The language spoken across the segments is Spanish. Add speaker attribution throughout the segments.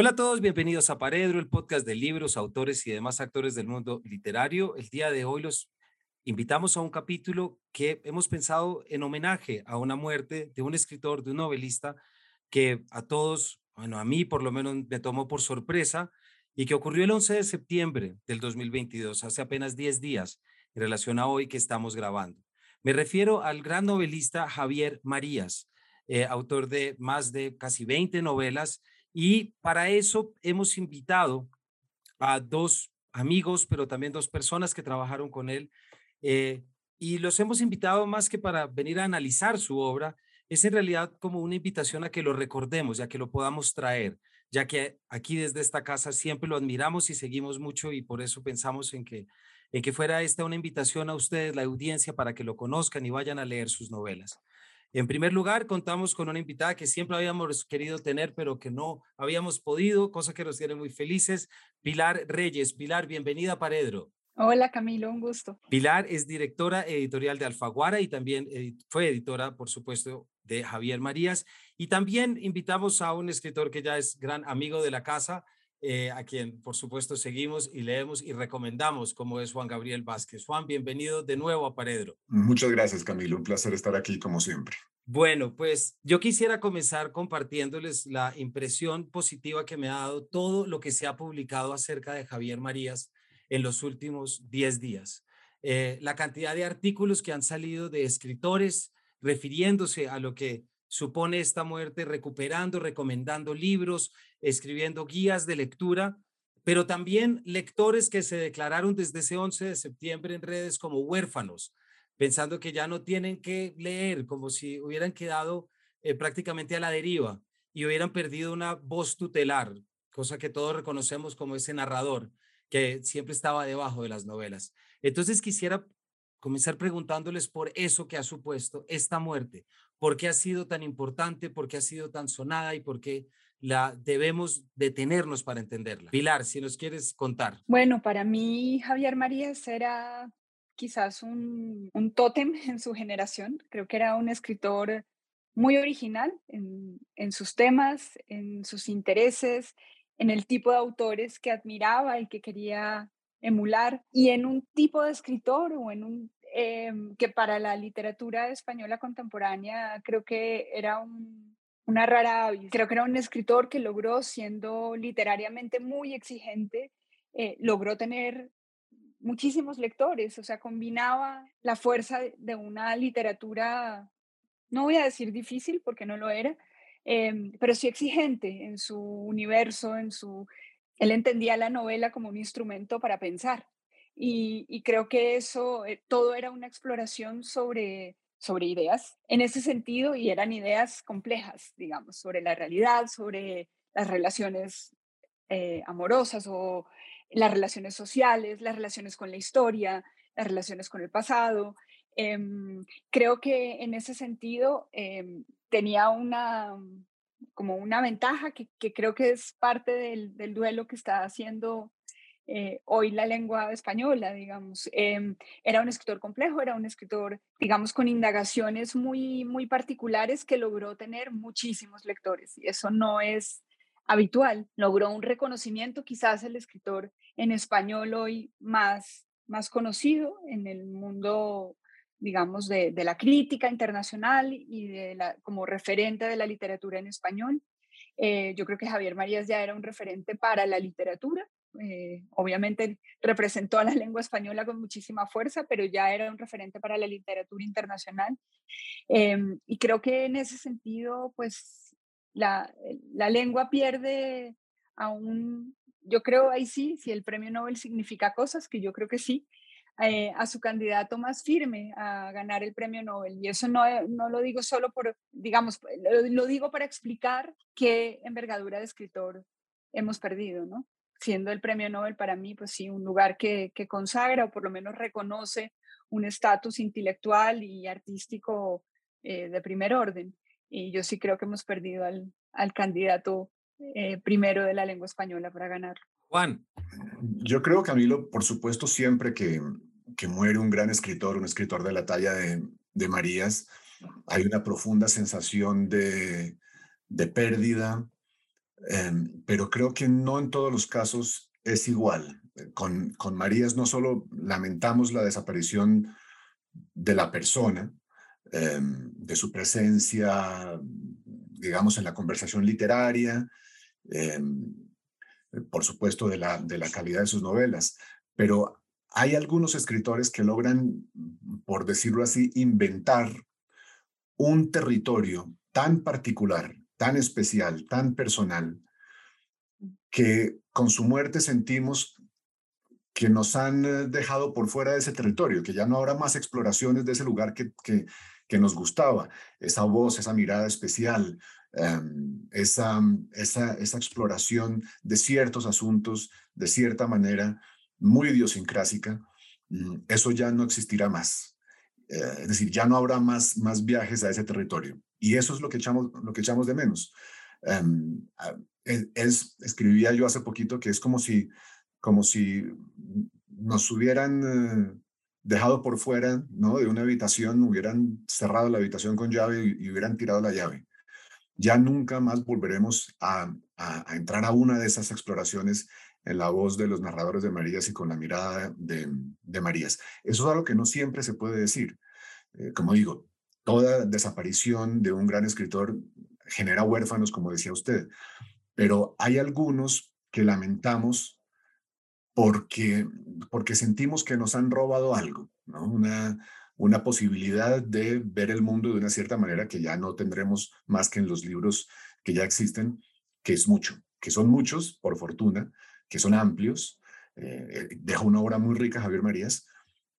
Speaker 1: Hola a todos, bienvenidos a Paredro, el podcast de libros, autores y demás actores del mundo literario. El día de hoy los invitamos a un capítulo que hemos pensado en homenaje a una muerte de un escritor, de un novelista que a todos, bueno, a mí por lo menos me tomó por sorpresa y que ocurrió el 11 de septiembre del 2022, hace apenas 10 días, en relación a hoy que estamos grabando. Me refiero al gran novelista Javier Marías, eh, autor de más de casi 20 novelas y para eso hemos invitado a dos amigos, pero también dos personas que trabajaron con él. Eh, y los hemos invitado más que para venir a analizar su obra, es en realidad como una invitación a que lo recordemos, ya que lo podamos traer, ya que aquí desde esta casa siempre lo admiramos y seguimos mucho y por eso pensamos en que, en que fuera esta una invitación a ustedes, la audiencia, para que lo conozcan y vayan a leer sus novelas. En primer lugar, contamos con una invitada que siempre habíamos querido tener, pero que no habíamos podido, cosa que nos tiene muy felices, Pilar Reyes. Pilar, bienvenida a Paredro.
Speaker 2: Hola Camilo, un gusto.
Speaker 1: Pilar es directora editorial de Alfaguara y también fue editora, por supuesto, de Javier Marías. Y también invitamos a un escritor que ya es gran amigo de la casa, eh, a quien por supuesto seguimos y leemos y recomendamos, como es Juan Gabriel Vázquez. Juan, bienvenido de nuevo a Paredro.
Speaker 3: Muchas gracias, Camilo. Un placer estar aquí como siempre.
Speaker 1: Bueno, pues yo quisiera comenzar compartiéndoles la impresión positiva que me ha dado todo lo que se ha publicado acerca de Javier Marías en los últimos 10 días. Eh, la cantidad de artículos que han salido de escritores refiriéndose a lo que supone esta muerte, recuperando, recomendando libros, escribiendo guías de lectura, pero también lectores que se declararon desde ese 11 de septiembre en redes como huérfanos, pensando que ya no tienen que leer, como si hubieran quedado eh, prácticamente a la deriva y hubieran perdido una voz tutelar, cosa que todos reconocemos como ese narrador que siempre estaba debajo de las novelas. Entonces quisiera comenzar preguntándoles por eso que ha supuesto esta muerte, por qué ha sido tan importante, por qué ha sido tan sonada y por qué la debemos detenernos para entenderla. Pilar, si nos quieres contar.
Speaker 2: Bueno, para mí Javier Marías era quizás un, un tótem en su generación. Creo que era un escritor muy original en, en sus temas, en sus intereses, en el tipo de autores que admiraba y que quería emular y en un tipo de escritor o en un em, que para la literatura española contemporánea creo que era una rara avis. Creo que era un escritor que logró, siendo literariamente muy exigente, eh, logró tener muchísimos lectores, o sea, combinaba la fuerza de una literatura, no voy a decir difícil porque no lo era, em, pero sí exigente en su universo, en su él entendía la novela como un instrumento para pensar. Y, creo que eso, eh, todo era una exploración sobre, sobre ideas en ese sentido y eran ideas complejas, digamos, sobre la realidad, sobre las relaciones eh, amorosas o las relaciones sociales, las relaciones con la historia, las relaciones con el pasado. Em, creo que en ese sentido em, tenía una, como una ventaja que, creo que es parte del, duelo que está haciendo eh, hoy la lengua española, digamos. Em, era un escritor complejo, era un escritor, digamos, con indagaciones muy, muy particulares que logró tener muchísimos lectores y eso no es habitual. Logró un reconocimiento, quizás el escritor en español hoy más, más conocido en el mundo digamos, de, la crítica internacional y de la, como referente de la literatura en español. Eh, yo creo que Javier Marías ya era un referente para la literatura. Eh, obviamente representó a la lengua española con muchísima fuerza, pero ya era un referente para la literatura internacional. Em, y creo que en ese sentido, pues la, la lengua pierde aún, yo creo ahí sí, si el premio Nobel significa cosas, que yo creo que sí, eh, a su candidato más firme a ganar el premio Nobel. Y eso no, eh, no lo digo solo por, digamos, lo, digo para explicar qué envergadura de escritor hemos perdido, ¿no? Siendo el premio Nobel para mí, pues sí, un lugar que, que consagra o por lo menos reconoce un estatus intelectual y artístico eh, de primer orden. Y yo sí creo que hemos perdido al, al candidato primero de la lengua española para ganarlo.
Speaker 1: Juan.
Speaker 3: Yo creo, Camilo, por supuesto, siempre que, que muere un gran escritor, un escritor de la talla de, de Marías, hay una profunda sensación de, de pérdida, em, pero creo que no en todos los casos es igual. Con, con Marías no solo lamentamos la desaparición de la persona, em, de su presencia, digamos, en la conversación literaria, em, por supuesto, de la, de la calidad de sus novelas, pero hay algunos escritores que logran, por decirlo así, inventar un territorio tan particular, tan especial, tan personal, que con su muerte sentimos que nos han eh, dejado por fuera de ese territorio, que ya no habrá más exploraciones de ese lugar que, que, que nos gustaba, esa voz, esa mirada especial, em, esa, esa, esa exploración de ciertos asuntos de cierta manera muy idiosincrásica, mm, eso ya no existirá más. Eh, es decir, ya no habrá más, más viajes a ese territorio. Y eso es lo que echamos, lo que echamos de menos. Em, es, escribía yo hace poquito que es como si, como si nos hubieran eh, dejado por fuera ¿no? de una habitación, hubieran cerrado la habitación con llave y, hubieran tirado la llave. Ya nunca más volveremos a, entrar a una de esas exploraciones en la voz de los narradores de Marías y con la mirada de, de Marías. Eso es algo que no siempre se puede decir. Eh, como digo, toda desaparición de un gran escritor genera huérfanos, como decía usted, pero hay algunos que lamentamos porque, porque sentimos que nos han robado algo, ¿no? una, una posibilidad de ver el mundo de una cierta manera que ya no tendremos más que en los libros que ya existen, que es mucho, que son muchos, por fortuna, que son amplios. Eh, eh, deja una obra muy rica Javier Marías,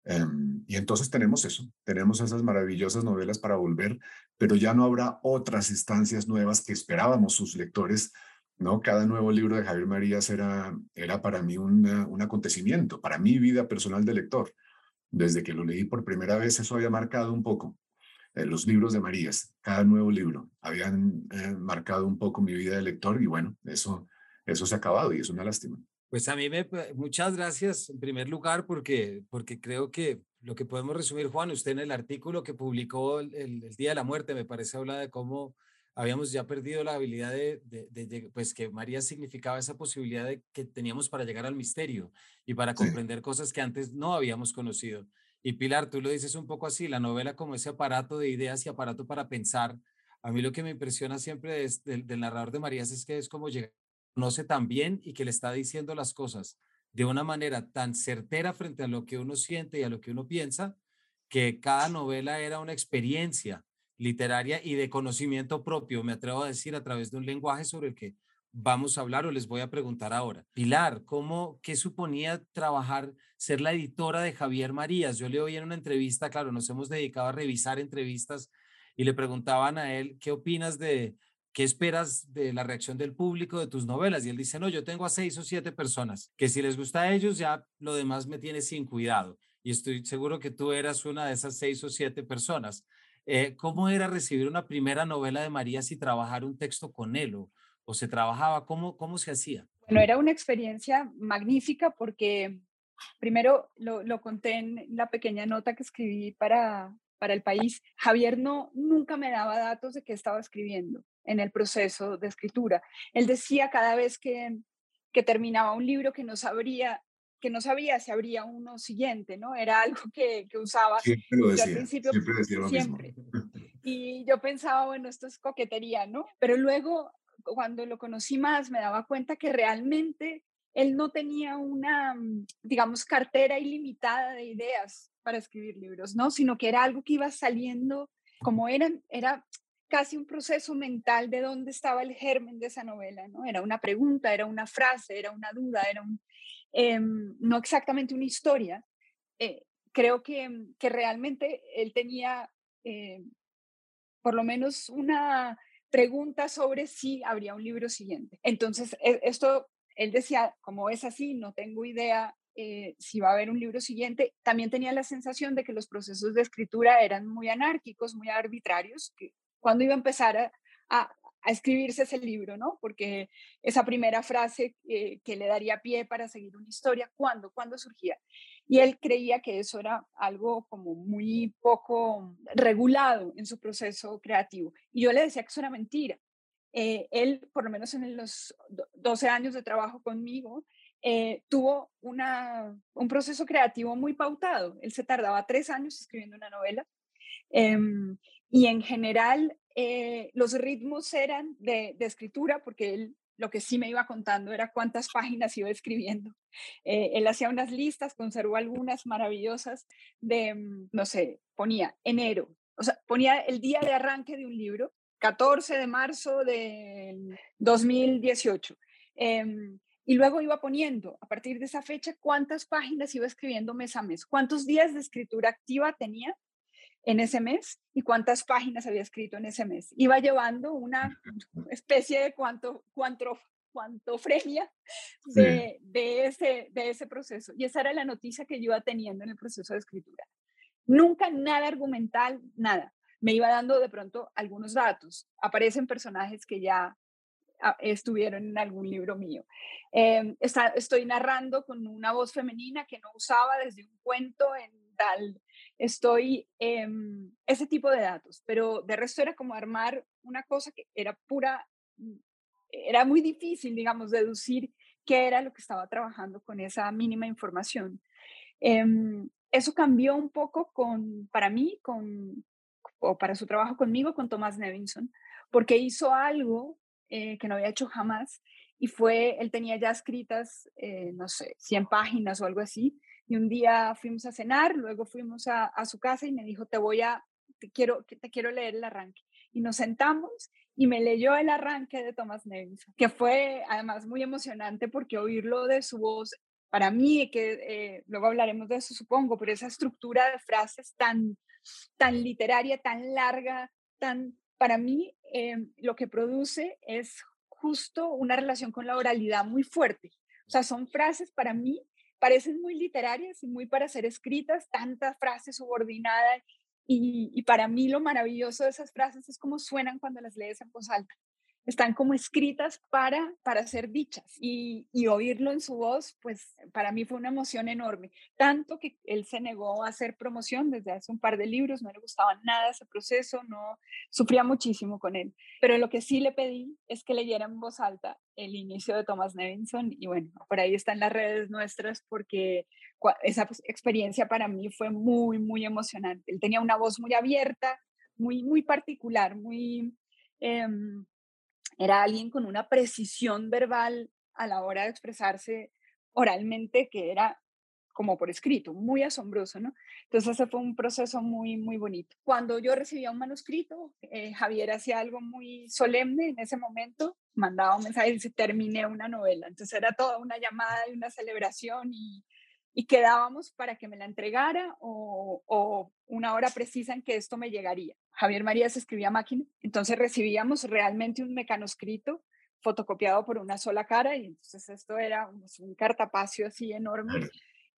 Speaker 3: Em, y entonces tenemos eso, tenemos esas maravillosas novelas para volver, pero ya no habrá otras instancias nuevas que esperábamos sus lectores, ¿no? Cada nuevo libro de Javier Marías era, era para mí un acontecimiento, para mi vida personal de lector. Desde que lo leí por primera vez, eso había marcado un poco. Eh, los libros de Marías, cada nuevo libro, habían eh, marcado un poco mi vida de lector y bueno, eso, eso se ha acabado y es una lástima.
Speaker 1: Pues a mí me, muchas gracias en primer lugar porque, porque creo que lo que podemos resumir, Juan, usted en el artículo que publicó el, el, Día de la Muerte, me parece habla de cómo habíamos ya perdido la habilidad de, de, pues que María significaba esa posibilidad de que teníamos para llegar al misterio y para comprender cosas que antes no habíamos conocido. Y Pilar, tú lo dices un poco así, la novela como ese aparato de ideas y aparato para pensar. A mí lo que me impresiona siempre es del, del narrador de Marías es que es como llegar conoce tan bien y que le está diciendo las cosas de una manera tan certera frente a lo que uno siente y a lo que uno piensa, que cada novela era una experiencia literaria y de conocimiento propio, me atrevo a decir, a través de un lenguaje sobre el que vamos a hablar o les voy a preguntar ahora. Pilar, ¿cómo, qué suponía trabajar, ser la editora de Javier Marías? Yo le oí en una entrevista, claro, nos hemos dedicado a revisar entrevistas y le preguntaban a él, ¿qué opinas de, ¿qué esperas de la reacción del público de tus novelas? Y él dice, no, yo tengo a seis o siete personas, que si les gusta a ellos, ya lo demás me tiene sin cuidado. Y estoy seguro que tú eras una de esas seis o siete personas. Eh, ¿Cómo era recibir una primera novela de Marías y trabajar un texto con él? ¿O, o se trabajaba? ¿Cómo, ¿Cómo se hacía?
Speaker 2: Bueno, era una experiencia magnífica porque primero lo, lo conté en la pequeña nota que escribí para, para el país. Javier no, nunca me daba datos de qué estaba escribiendo en el proceso de escritura. Él decía cada vez que, que terminaba un libro que no sabría que no sabía si habría uno siguiente, ¿no? Era algo que, que usaba.
Speaker 3: Siempre lo decía, al principio, siempre decía lo
Speaker 2: siempre. Y yo pensaba, bueno, esto es coquetería, ¿no? Pero luego, cuando lo conocí más, me daba cuenta que realmente él no tenía una, digamos, cartera ilimitada de ideas para escribir libros, ¿no? Sino que era algo que iba saliendo, como eran, era casi un proceso mental de dónde estaba el germen de esa novela, ¿no? Era una pregunta, era una frase, era una duda, era un, em, no exactamente una historia. Eh, creo que, mm, que, realmente él tenía eh, por lo menos una pregunta sobre si habría un libro siguiente. Entonces, e, esto, él decía, como es así, no tengo idea eh, si va a haber un libro siguiente. También tenía la sensación de que los procesos de escritura eran muy anárquicos, muy arbitrarios, que cuándo iba a empezar a, a, escribirse ese libro, ¿no? Porque esa primera frase eh, que le daría pie para seguir una historia, ¿cuándo? ¿Cuándo surgía? Y él creía que eso era algo como muy poco regulado en su proceso creativo. Y yo le decía que eso era mentira, eh, él, por lo menos en los 12 años de trabajo conmigo, eh, tuvo una, un proceso creativo muy pautado. Él se tardaba tres años escribiendo una novela em, y en general eh, los ritmos eran de, escritura porque él lo que sí me iba contando era cuántas páginas iba escribiendo. él hacía unas listas, conservó algunas maravillosas de, mm, no sé, ponía enero, o sea, ponía el día de arranque de un libro 14 de marzo del 2018. Em, y luego iba poniendo, a partir de esa fecha, cuántas páginas iba escribiendo mes a mes, cuántos días de escritura activa tenía en ese mes y cuántas páginas había escrito en ese mes. Iba llevando una especie de cuanto, cuanto, cuantofrenia de, de, ese, de ese proceso. Y esa era la noticia que yo iba teniendo en el proceso de escritura. Nunca nada argumental, nada me iba dando de pronto algunos datos. Aparecen personajes que ya ah, estuvieron en algún libro mío. Em, estoy narrando con una voz femenina que no usaba desde un cuento en tal. Estoy, em, ese tipo de datos, pero de resto era como armar una cosa que era pura, mm, era muy difícil, digamos, deducir qué era lo que estaba trabajando con esa mínima información. Em, eso cambió un poco con, para mí, con, o para su trabajo conmigo con Thomas Nevinson, porque hizo algo eh, que no había hecho jamás y fue, él tenía ya escritas, eh, no sé, 100 páginas o algo así, y un día fuimos a cenar, luego fuimos a, su casa y me dijo, te voy a, te quiero, te quiero leer el arranque. Y nos sentamos y me leyó el arranque de Thomas Nevinson, que fue además muy emocionante porque oírlo de su voz, para mí, que eh, luego hablaremos de eso supongo, pero esa estructura de frases tan tan literaria, tan larga, tan, para mí em, lo que produce es justo una relación con la oralidad muy fuerte. O sea, son frases para mí, parecen muy literarias y muy para ser escritas, tantas frases subordinadas. Y, y para mí lo maravilloso de esas frases es cómo suenan cuando las lees en voz alta están como escritas para, para ser dichas y, y, oírlo en su voz, pues para mí fue una emoción enorme, tanto que él se negó a hacer promoción desde hace un par de libros, no le gustaba nada ese proceso, no sufría muchísimo con él, pero lo que sí le pedí es que leyera en voz alta el inicio de Thomas Nevinson y bueno, por ahí están las redes nuestras porque esa pues, experiencia para mí fue muy, muy emocionante. Él tenía una voz muy abierta, muy, muy particular, muy... Eh, era alguien con una precisión verbal a la hora de expresarse oralmente que era como por escrito, muy asombroso, ¿no? Entonces ese fue un proceso muy, muy bonito. Cuando yo recibía un manuscrito, eh, Javier hacía algo muy solemne en ese momento, mandaba un mensaje y dice, terminé una novela. Entonces era toda una llamada y una celebración y, y quedábamos para que me la entregara o, o, una hora precisa en que esto me llegaría. Javier Marías escribía máquina, entonces recibíamos realmente un mecanoscrito fotocopiado por una sola cara y entonces esto era un cartapacio así enorme.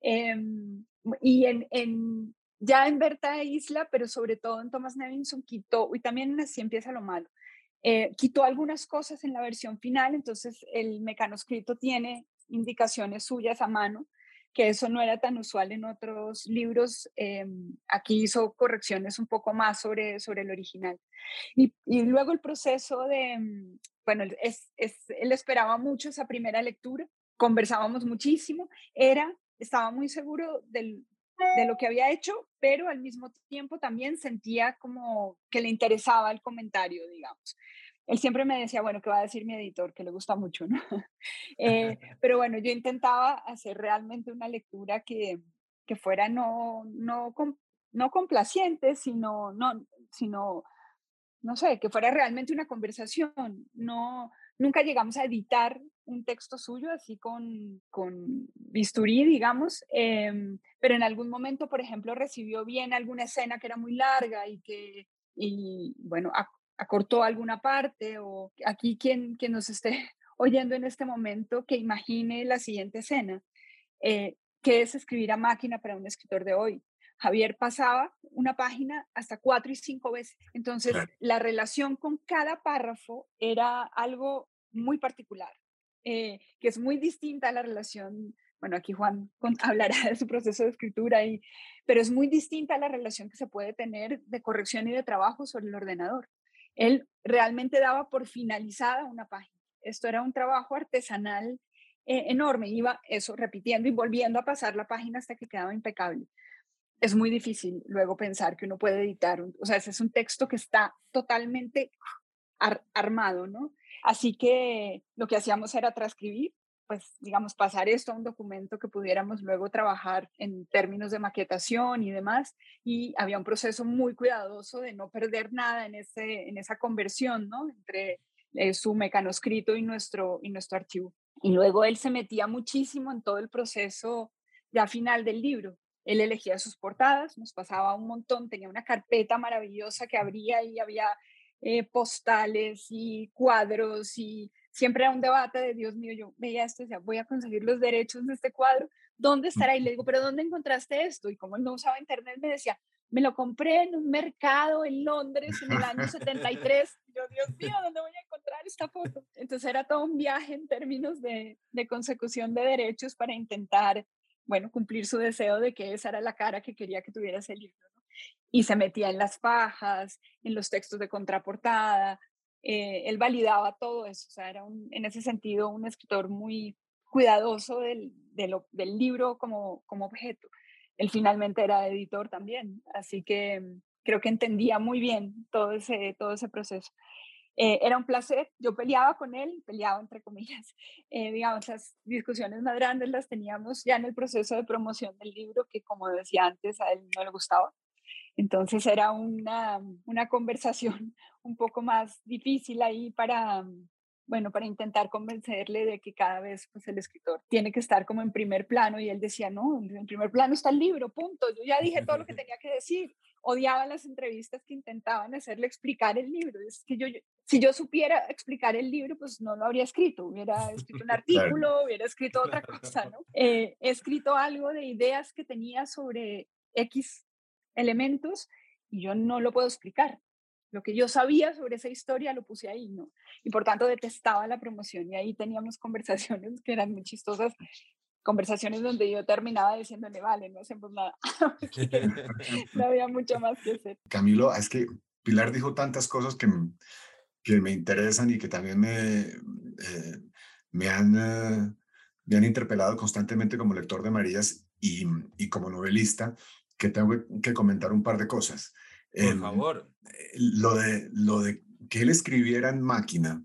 Speaker 2: Em, y en, en, ya en Berta Isla, pero sobre todo en Thomas Nevinson, quitó, y también así empieza lo malo, eh, quitó algunas cosas en la versión final, entonces el mecanoscrito tiene indicaciones suyas a mano que eso no era tan usual en otros libros. Em, aquí hizo correcciones un poco más sobre, sobre el original. Y, y luego el proceso de, mm, bueno, es, es, él esperaba mucho esa primera lectura, conversábamos muchísimo, era, estaba muy seguro del, de lo que había hecho, pero al mismo tiempo también sentía como que le interesaba el comentario, digamos él siempre me decía, bueno, ¿qué va a decir mi editor? Que le gusta mucho, ¿no? Eh, pero bueno, yo intentaba hacer realmente una lectura que, que fuera no, no, no complaciente, sino, no, sino, no sé, que fuera realmente una conversación. No, nunca llegamos a editar un texto suyo así con, con bisturí, digamos, em, pero en algún momento, por ejemplo, recibió bien alguna escena que era muy larga y que, y bueno, acortó alguna parte o aquí quien, quien nos esté oyendo en este momento que imagine la siguiente escena, eh, que es escribir a máquina para un escritor de hoy. Javier pasaba una página hasta cuatro y cinco veces. Entonces, la relación con cada párrafo era algo muy particular, eh, que es muy distinta a la relación, bueno, aquí Juan hablará de su proceso de escritura, y, pero es muy distinta a la relación que se puede tener de corrección y de trabajo sobre el ordenador. Él realmente daba por finalizada una página. Esto era un trabajo artesanal eh, enorme. Iba eso repitiendo y volviendo a pasar la página hasta que quedaba impecable. Es muy difícil luego pensar que uno puede editar, o sea, ese es un texto que está totalmente armado, ¿no? Así que lo que hacíamos era transcribir, pues, digamos, pasar esto a un documento que pudiéramos luego trabajar en términos de maquetación y demás. Y había un proceso muy cuidadoso de no perder nada en, ese, en esa conversión, ¿no? Entre eh, su mecanoscrito y nuestro, y nuestro archivo. Y luego él se metía muchísimo en todo el proceso ya final del libro. Él elegía sus portadas, nos pasaba un montón, tenía una carpeta maravillosa que abría y había eh, postales y cuadros y siempre era un debate de Dios mío, yo veía esto decía, voy a conseguir los derechos de este cuadro, ¿dónde estará? Y le digo, pero ¿dónde encontraste esto? Y como él no usaba internet, me decía, me lo compré en un mercado en Londres en el año 73. Y yo, Dios mío, ¿dónde voy a encontrar esta foto? Entonces era todo un viaje en términos de, de consecución de derechos para intentar, bueno, cumplir su deseo de que esa era la cara que quería que tuviera ese libro y se metía en las fajas, en los textos de contraportada, eh, él validaba todo eso, o sea, era en ese sentido un escritor muy cuidadoso del, del libro como, como objeto. Él finalmente era editor también, así que mm, creo que entendía muy bien todo ese, todo ese proceso. Eh, era un placer, yo peleaba con él, peleaba entre comillas, eh, digamos, las discusiones más grandes las teníamos ya en el proceso de promoción del libro, que como decía antes, a él no le gustaba, entonces era una, una conversación un poco más difícil ahí para, bueno, para intentar convencerle de que cada vez pues, el escritor tiene que estar como en primer plano y él decía, no, en primer plano está el libro, punto, yo ya dije todo lo que tenía que decir. Odiaba las entrevistas que intentaban hacerle explicar el libro. Es que yo, si yo supiera explicar el libro, pues no lo habría escrito, hubiera escrito un artículo, hubiera escrito otra cosa, ¿no? Eh, he escrito algo de ideas que tenía sobre X elementos y yo no lo puedo explicar. Lo que yo sabía sobre esa historia lo puse ahí, ¿no? Y por tanto detestaba la promoción y ahí teníamos conversaciones que eran muy chistosas, conversaciones donde yo terminaba diciéndole, vale, no hacemos nada, no había mucho más que hacer.
Speaker 3: Camilo, es que Pilar dijo tantas cosas que, que me interesan y que también me, eh, me, han, eh, me han interpelado constantemente como lector de Marías y, y como novelista que tengo que comentar un par de cosas.
Speaker 1: Por em, favor.
Speaker 3: Eh, lo de, lo de que él escribiera en máquina,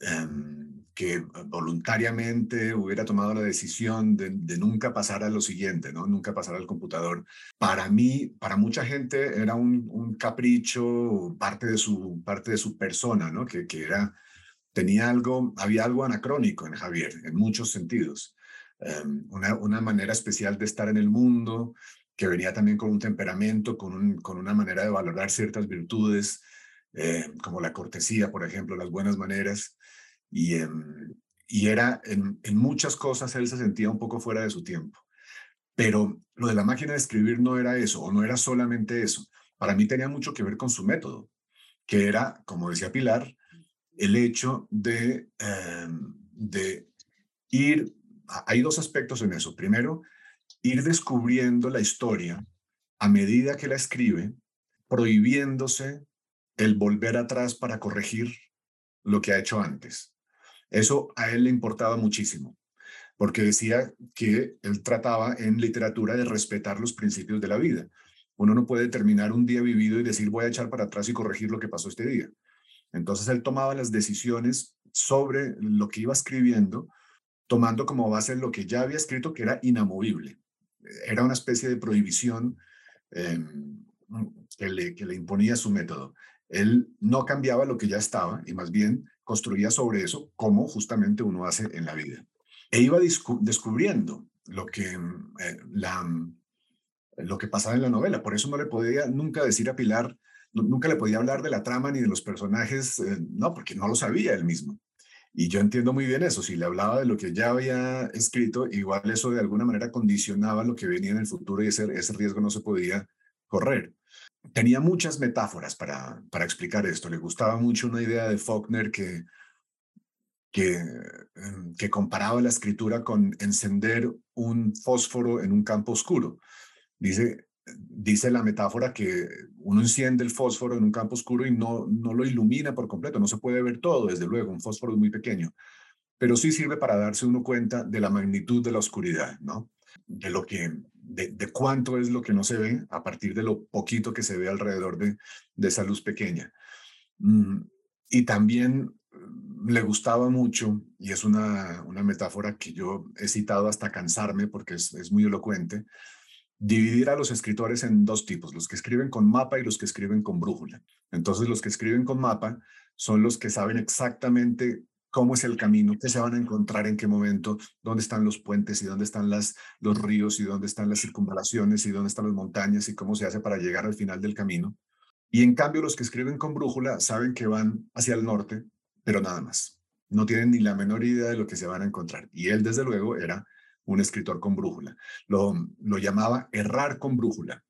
Speaker 3: em, que voluntariamente hubiera tomado la decisión de, nunca pasar a lo siguiente, ¿no? Nunca pasar al computador. Para mí, para mucha gente era un, capricho, parte de su, parte de su persona, ¿no? Que, que era, tenía algo, había algo anacrónico en Javier, en muchos sentidos. Em, una, una, manera especial de estar en el mundo, que venía también con un temperamento, con, un, con una manera de valorar ciertas virtudes, eh, como la cortesía, por ejemplo, las buenas maneras. Y, em, era en, en, muchas cosas él se sentía un poco fuera de su tiempo. Pero lo de la máquina de escribir no era eso, o no era solamente eso. Para mí tenía mucho que ver con su método, que era, como decía Pilar, el hecho de, em, de ir, hay dos aspectos en eso. Primero, ir descubriendo la historia a medida que la escribe, prohibiéndose el volver atrás para corregir lo que ha hecho antes. Eso a él le importaba muchísimo, porque decía que él trataba en literatura de respetar los principios de la vida. Uno no puede terminar un día vivido y decir voy a echar para atrás y corregir lo que pasó este día. Entonces él tomaba las decisiones sobre lo que iba escribiendo, tomando como base lo que ya había escrito, que era inamovible era una especie de prohibición em, que, le, que le imponía su método. Él no cambiaba lo que ya estaba y más bien construía sobre eso como justamente uno hace en la vida. E iba descubriendo lo que, em, eh, la, lo que pasaba en la novela. Por eso no le podía nunca decir a Pilar, nunca le podía hablar de la trama ni de los personajes, eh, no, porque no lo sabía él mismo. Y yo entiendo muy bien eso. Si le hablaba de lo que ya había escrito, igual eso de alguna manera condicionaba lo que venía en el futuro y ese, ese riesgo no se podía correr. Tenía muchas metáforas para, para explicar esto. Le gustaba mucho una idea de Faulkner que, que, em, que comparaba la escritura con encender un fósforo en un campo oscuro. Dice, dice la metáfora que uno enciende el fósforo en un campo oscuro y no, no lo ilumina por completo, no se puede ver todo, desde luego, un fósforo muy pequeño, pero sí sirve para darse uno cuenta de la magnitud de la oscuridad, ¿no? De lo que, de, cuánto es lo que no se ve a partir de lo poquito que se ve alrededor de, de esa luz pequeña. Mm, y también mm, le gustaba mucho, y es una, una metáfora que yo he citado hasta cansarme porque es, es muy elocuente, dividir a los escritores en dos tipos, los que escriben con mapa y los que escriben con brújula. Entonces, los que escriben con mapa son los que saben exactamente cómo es el camino, qué se van a encontrar en qué momento, dónde están los puentes y dónde están los ríos y dónde están las circunvalaciones y dónde están las montañas y cómo se hace para llegar al final del camino. Y en cambio, los que escriben con brújula saben que van hacia el norte, pero nada más. No tienen ni la menor idea de lo que se van a encontrar. Y él, desde luego, era un escritor con brújula. Lo, lo llamaba errar con brújula.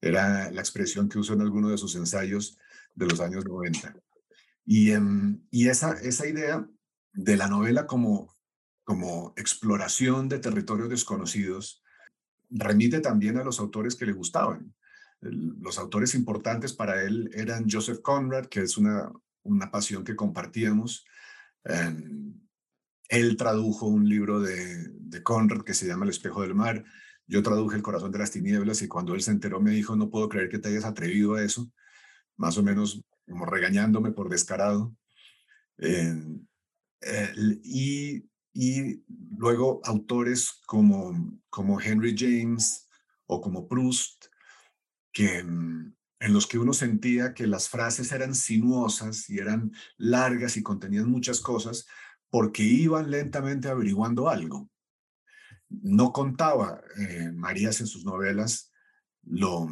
Speaker 3: Era la expresión que usó en alguno de sus ensayos de los años 90. Y, em, y esa, esa idea de la novela como, como exploración de territorios desconocidos remite también a los autores que le gustaban. Los autores importantes para él eran Joseph Conrad, que es una, una pasión que compartíamos, em, él tradujo un libro de, Conrad que se llama El espejo del mar. Yo traduje El corazón de las tinieblas y cuando él se enteró me dijo, no puedo creer que te hayas atrevido a eso, más o menos como regañándome por descarado. Eh, y, y, luego autores como, como Henry James o como Proust, que, en los que uno sentía que las frases eran sinuosas y eran largas y contenían muchas cosas, porque iban lentamente averiguando algo. No contaba eh, Marías en sus novelas lo,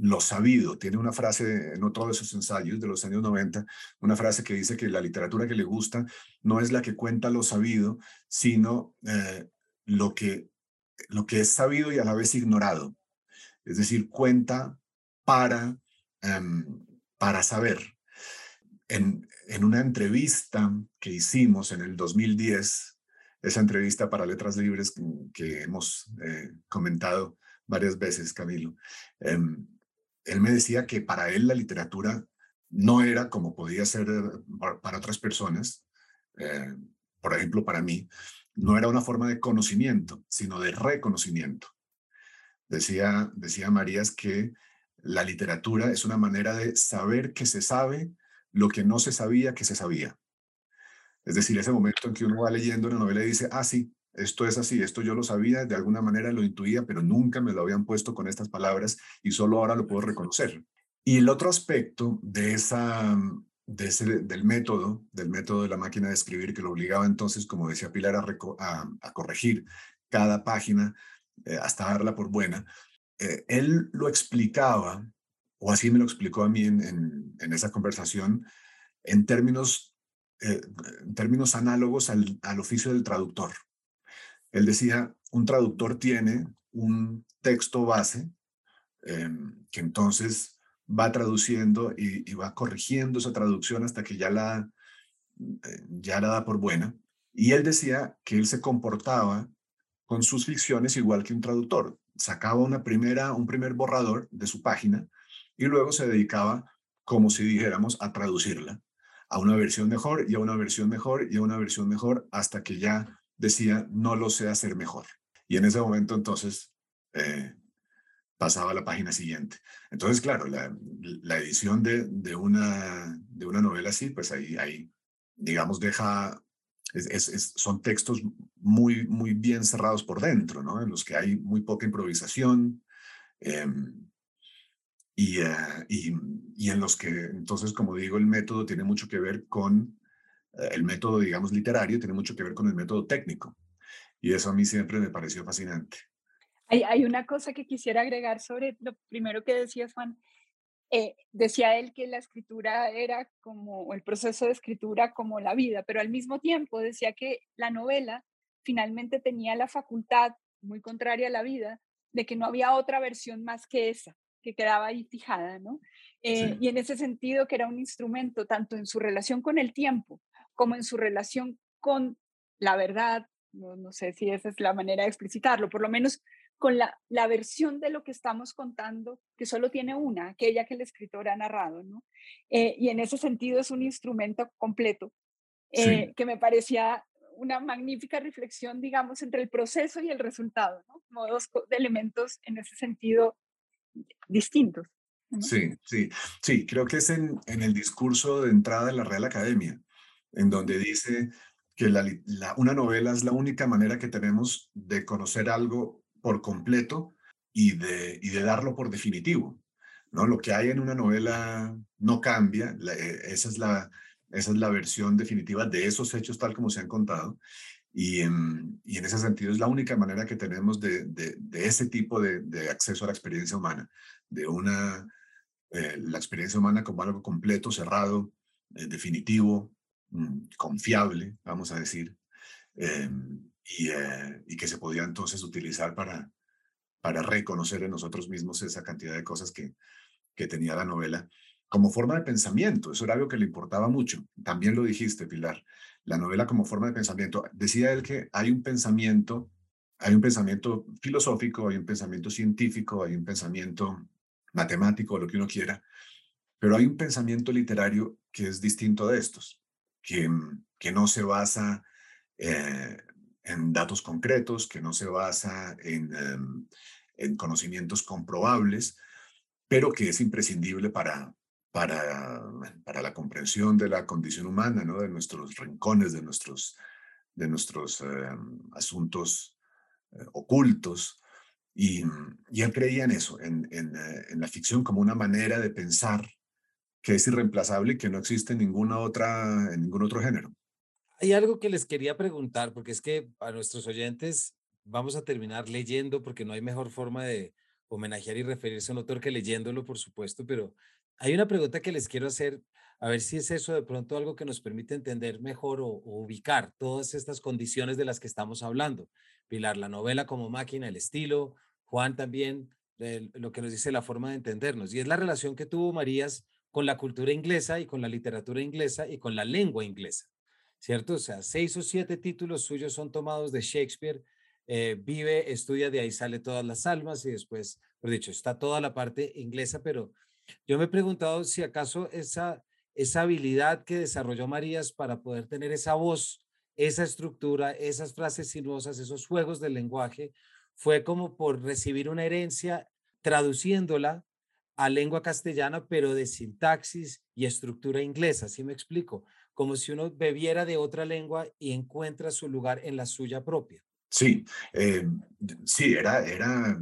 Speaker 3: lo sabido. Tiene una frase en otro de sus ensayos de los años 90, una frase que dice que la literatura que le gusta no es la que cuenta lo sabido, sino eh, lo, que, lo que es sabido y a la vez ignorado. Es decir, cuenta para, em, para saber en, una entrevista que hicimos en el 2010, esa entrevista para Letras Libres que, hemos eh, comentado varias veces, Camilo, em, él me decía que para él la literatura no era como podía ser para otras personas, eh, por ejemplo, para mí, no era una forma de conocimiento, sino de reconocimiento. Decía, decía Marías que la literatura es una manera de saber que se sabe lo que no se sabía que se sabía. Es decir, ese momento en que uno va leyendo una novela y dice, ah, sí, esto es así, esto yo lo sabía, de alguna manera lo intuía, pero nunca me lo habían puesto con estas palabras y solo ahora lo puedo reconocer. Y el otro aspecto de esa, de ese, del método, del método de la máquina de escribir, que lo obligaba entonces, como decía Pilar, a, a, corregir cada página eh, hasta darla por buena, eh, él lo explicaba o así me lo explicó a mí en, esa conversación, en términos, eh, términos análogos al, al, oficio del traductor. Él decía, un traductor tiene un texto base em, que entonces va traduciendo y, y, va corrigiendo esa traducción hasta que ya la, eh, ya la da por buena. Y él decía que él se comportaba con sus ficciones igual que un traductor. Sacaba una primera, un primer borrador de su página y luego se dedicaba, como si dijéramos, a traducirla a una versión mejor y a una versión mejor y a una versión mejor hasta que ya decía, no lo sé hacer mejor. Y en ese momento entonces eh, pasaba a la página siguiente. Entonces, claro, la, edición de, de, una, de una novela así, pues ahí, ahí digamos, deja, es, son textos muy, muy bien cerrados por dentro, ¿no? En los que hay muy poca improvisación. Em, y, y, en los que, entonces, como digo, el método tiene mucho que ver con, eh, el método, digamos, literario, tiene mucho que ver con el método técnico. Y eso a mí siempre me pareció fascinante.
Speaker 2: Hay, hay una cosa que quisiera agregar sobre lo primero que decía Juan. Eh, decía él que la escritura era como el proceso de escritura como la vida, pero al mismo tiempo decía que la novela finalmente tenía la facultad, muy contraria a la vida, de que no había otra versión más que esa que quedaba ahí fijada, ¿no? Eh, y en ese sentido que era un instrumento tanto en su relación con el tiempo como en su relación con la verdad, no, no sé si esa es la manera de explicitarlo, por lo menos con la, la, versión de lo que estamos contando, que solo tiene una, aquella que el escritor ha narrado, ¿no? Eh, y en ese sentido es un instrumento completo, eh, que me parecía una magnífica reflexión, digamos, entre el proceso y el resultado, ¿no? Como dos elementos en ese sentido distintos.
Speaker 3: Sí, sí, sí, creo que es en, en, el discurso de entrada de la Real Academia, en donde dice que la, una novela es la única manera que tenemos de conocer algo por completo y de, y de darlo por definitivo. ¿no? Lo que hay en una novela no cambia, eh, esa, es la, esa es la versión definitiva de esos hechos tal como se han contado. Y, en ese sentido es la única manera que tenemos de, de, ese tipo de, acceso a la experiencia humana, de una, eh, la experiencia humana como algo completo, cerrado, eh, definitivo, mm, confiable, vamos a decir. Eh, y, que se podía entonces utilizar para, para reconocer en nosotros mismos esa cantidad de cosas que, que tenía la novela como forma de pensamiento. Eso era algo que le importaba mucho. También lo dijiste, Pilar, la novela como forma de pensamiento. Decía él que hay un pensamiento, hay un pensamiento filosófico, hay un pensamiento científico, hay un pensamiento matemático, lo que uno quiera, pero hay un pensamiento literario que es distinto de estos, que, que no se basa eh, en datos concretos, que no se basa en, em, en conocimientos comprobables, pero que es imprescindible para, para, para la comprensión de la condición humana, ¿no? de nuestros rincones, de nuestros, de nuestros em, asuntos eh, ocultos. Y, y, él creía en eso, en, en, eh, en, la ficción como una manera de pensar que es irreemplazable y que no existe ninguna otra, en ningún otro género.
Speaker 1: Hay algo que les quería preguntar, porque es que a nuestros oyentes vamos a terminar leyendo, porque no hay mejor forma de homenajear y referirse a un autor que leyéndolo, por supuesto, pero hay una pregunta que les quiero hacer, a ver si es eso de pronto algo que nos permite entender mejor o, ubicar todas estas condiciones de las que estamos hablando. Pilar, la novela como máquina, el estilo, Juan también, lo que nos dice la forma de entendernos, y es la relación que tuvo Marías con la cultura inglesa y con la literatura inglesa y con la lengua inglesa. ¿cierto? O sea, seis o siete títulos suyos son tomados de Shakespeare. Eh, vive, estudia, de ahí sale todas las almas y después, por dicho, está toda la parte inglesa, pero yo me he preguntado si acaso esa, esa habilidad que desarrolló Marías para poder tener esa voz, esa estructura, esas frases sinuosas, esos juegos del lenguaje, fue como por recibir una herencia traduciéndola a lengua castellana, pero de sintaxis y estructura inglesa, ¿sí me explico? como si uno bebiera de otra lengua y encuentra su lugar en la suya propia.
Speaker 3: Sí, eh, sí, era, era,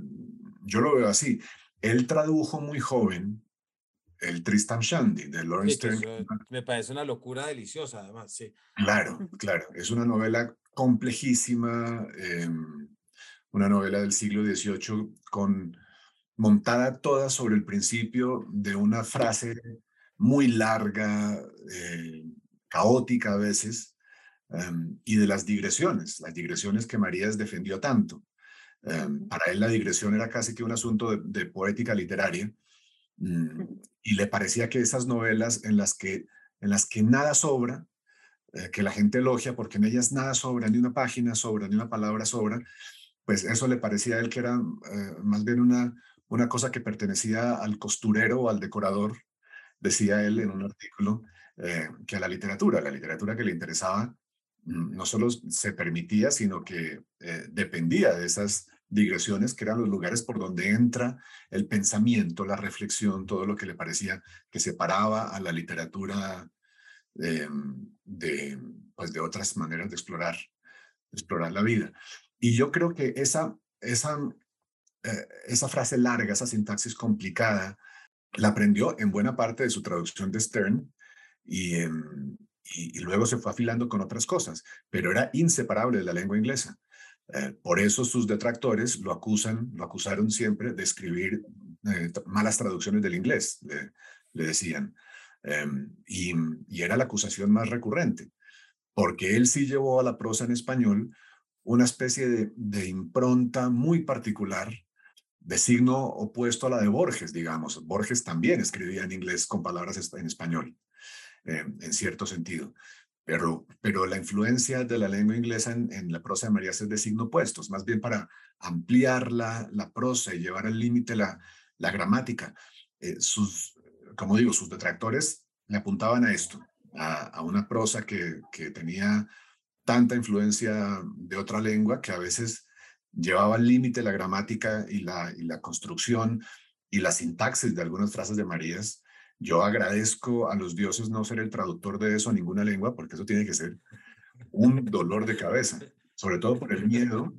Speaker 3: yo lo veo así. Él tradujo muy joven el Tristan Shandy de Lawrence
Speaker 1: sí, Me parece una locura deliciosa, además, sí.
Speaker 3: Claro, claro. Es una novela complejísima, em, una novela del siglo XVIII con montada toda sobre el principio de una frase muy larga, eh, caótica a veces, em, y de las digresiones, las digresiones que Marías defendió tanto. Em, para él la digresión era casi que un asunto de, poética literaria, y le parecía que esas novelas en las que, en las que nada sobra, eh, que la gente elogia porque en ellas nada sobra, ni una página sobra, ni una palabra sobra, pues eso le parecía a él que era eh, más bien una, una cosa que pertenecía al costurero o al decorador, decía él en un artículo, eh, que a la literatura. La literatura que le interesaba mm, no solo se permitía, sino que eh, dependía de esas digresiones que eran los lugares por donde entra el pensamiento, la reflexión, todo lo que le parecía que separaba a la literatura eh, de, pues de otras maneras de explorar, la vida. Y yo creo que esa, esa, frase larga, esa sintaxis complicada, la aprendió en buena parte de su traducción de Stern, Em, y, y, luego se fue afilando con otras cosas, pero era inseparable de la lengua inglesa. Eh, por eso sus detractores lo acusan, lo acusaron siempre de escribir eh, malas traducciones del inglés, le, decían. Em, y, era la acusación más recurrente, porque él sí llevó a la prosa en español una especie de, impronta muy particular, de signo opuesto a la de Borges, digamos. Borges también escribía en inglés con palabras en español. Eh, en cierto sentido. Pero, pero la influencia de la lengua inglesa en, la prosa de Marías es de signo opuesto, más bien para ampliar la, la prosa y llevar al límite la, la gramática. Eh, sus, como digo, sus detractores le apuntaban a esto, a, a una prosa que, que tenía tanta influencia de otra lengua que a veces llevaba al límite la gramática y la, y la construcción y la sintaxis de algunas frases de Marías yo agradezco a los dioses no ser el traductor de eso a ninguna lengua, porque eso tiene que ser un dolor de cabeza, sobre todo por el miedo,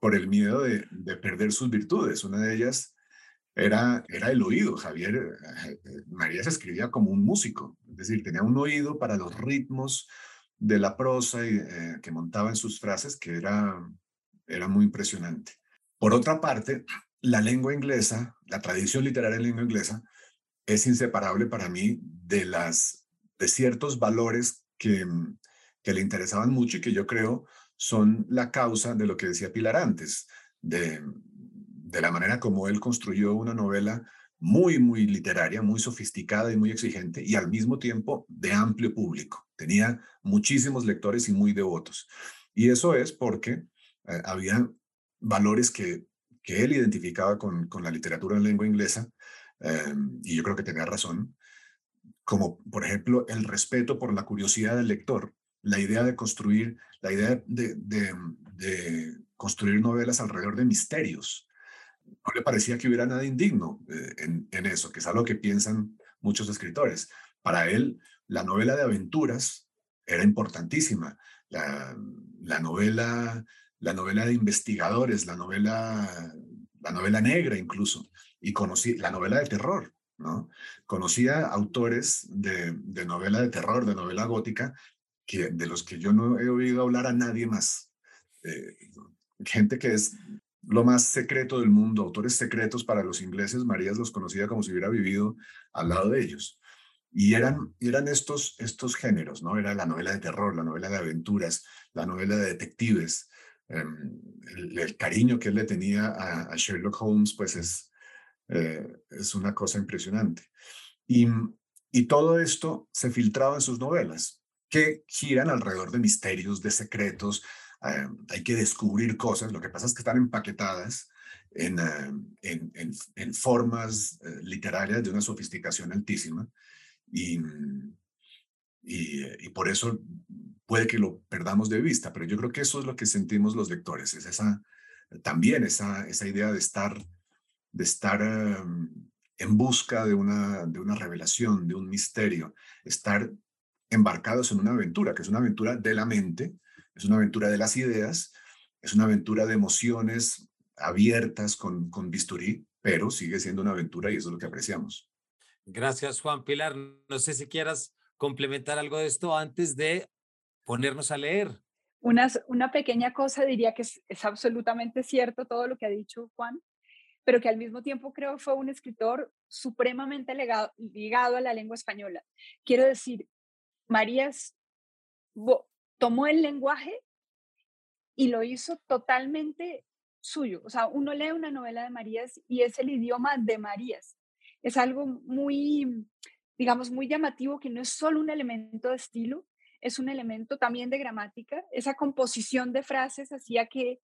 Speaker 3: por el miedo de, perder sus virtudes. Una de ellas era, era el oído. Javier, eh, María se escribía como un músico, es decir, tenía un oído para los ritmos de la prosa y, eh, que montaba en sus frases, que era, era muy impresionante. Por otra parte, la lengua inglesa, la tradición literaria en lengua inglesa, es inseparable para mí de, las, de ciertos valores que, mm, que le interesaban mucho y que yo creo son la causa de lo que decía Pilar antes, de, de la manera como él construyó una novela muy, muy literaria, muy sofisticada y muy exigente, y al mismo tiempo de amplio público. Tenía muchísimos lectores y muy devotos. Y eso es porque eh, había valores que, que él identificaba con, con la literatura en lengua inglesa Em, y yo creo que tenía razón, como por ejemplo el respeto por la curiosidad del lector, la idea de construir, la idea de, construir novelas alrededor de misterios. No le parecía que hubiera nada indigno eh, en, en, eso, que es algo que piensan muchos escritores. Para él, la novela de aventuras era importantísima. La, la novela, la novela de investigadores, la novela, la novela negra incluso, y conocí la novela de terror, ¿no? Conocía autores de, de, novela de terror, de novela gótica, que, de los que yo no he oído hablar a nadie más. Eh, gente que es lo más secreto del mundo, autores secretos para los ingleses, Marías los conocía como si hubiera vivido al lado de ellos. Y eran, eran estos, estos géneros, ¿no? Era la novela de terror, la novela de aventuras, la novela de detectives. Em, el, cariño que él le tenía a, a Sherlock Holmes, pues es, eh, es una cosa impresionante. Y, y todo esto se filtraba en sus novelas, que giran alrededor de misterios, de secretos. Eh, hay que descubrir cosas. Lo que pasa es que están empaquetadas en, eh, en, en, formas literarias de una sofisticación altísima. Y, y, y, por eso puede que lo perdamos de vista, pero yo creo que eso es lo que sentimos los lectores, es esa, también esa, esa idea de estar de estar em, en busca de una, de una revelación, de un misterio, estar embarcados en una aventura, que es una aventura de la mente, es una aventura de las ideas, es una aventura de emociones abiertas con, con bisturí, pero sigue siendo una aventura y eso es lo que apreciamos.
Speaker 1: Gracias, Juan Pilar. No sé si quieras complementar algo de esto antes de ponernos a leer.
Speaker 2: Una, una pequeña cosa, diría que es, es absolutamente cierto todo lo que ha dicho Juan, pero que al mismo tiempo creo fue un escritor supremamente ligado a la lengua española. Quiero decir, Marías tomó el lenguaje y lo hizo totalmente suyo. O sea, uno lee una novela de Marías y es el idioma de Marías. Es algo muy, digamos, muy llamativo que no es solo un elemento de estilo, es un elemento también de gramática. Esa composición de frases hacía que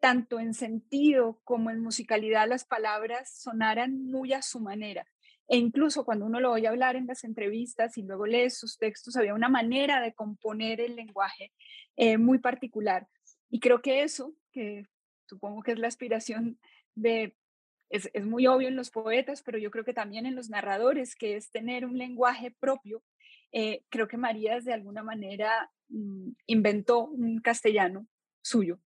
Speaker 2: tanto en sentido como en musicalidad las palabras sonaran muy a su manera. E incluso cuando uno lo oye hablar en las entrevistas y luego lee sus textos, había una manera de componer el lenguaje eh, muy particular. Y creo que eso, que supongo que es la aspiración de, es, es, muy obvio en los poetas, pero yo creo que también en los narradores, que es tener un lenguaje propio, eh, creo que Marías de alguna manera mm, inventó un castellano suyo.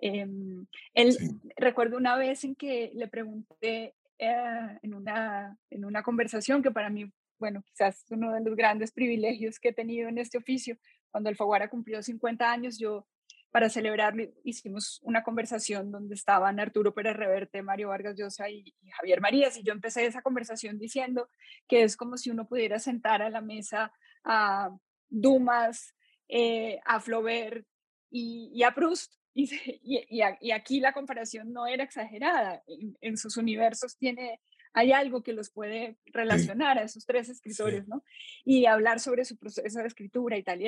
Speaker 2: Em, él, Recuerdo una vez en que le pregunté eh, en, una, en una conversación que para mí, bueno, quizás es uno de los grandes privilegios que he tenido en este oficio. Cuando el Faguara cumplió 50 años, yo para celebrarlo hicimos una conversación donde estaban Arturo Pérez Reverte, Mario Vargas Llosa y, Javier Marías. Y yo empecé esa conversación diciendo que es como si uno pudiera sentar a la mesa a Dumas, eh, a Flaubert y, y, a Proust y, y, aquí la comparación no era exagerada. En, sus universos tiene hay algo que los puede relacionar a esos tres escritores, ¿no? Y hablar sobre su proceso de escritura y tal.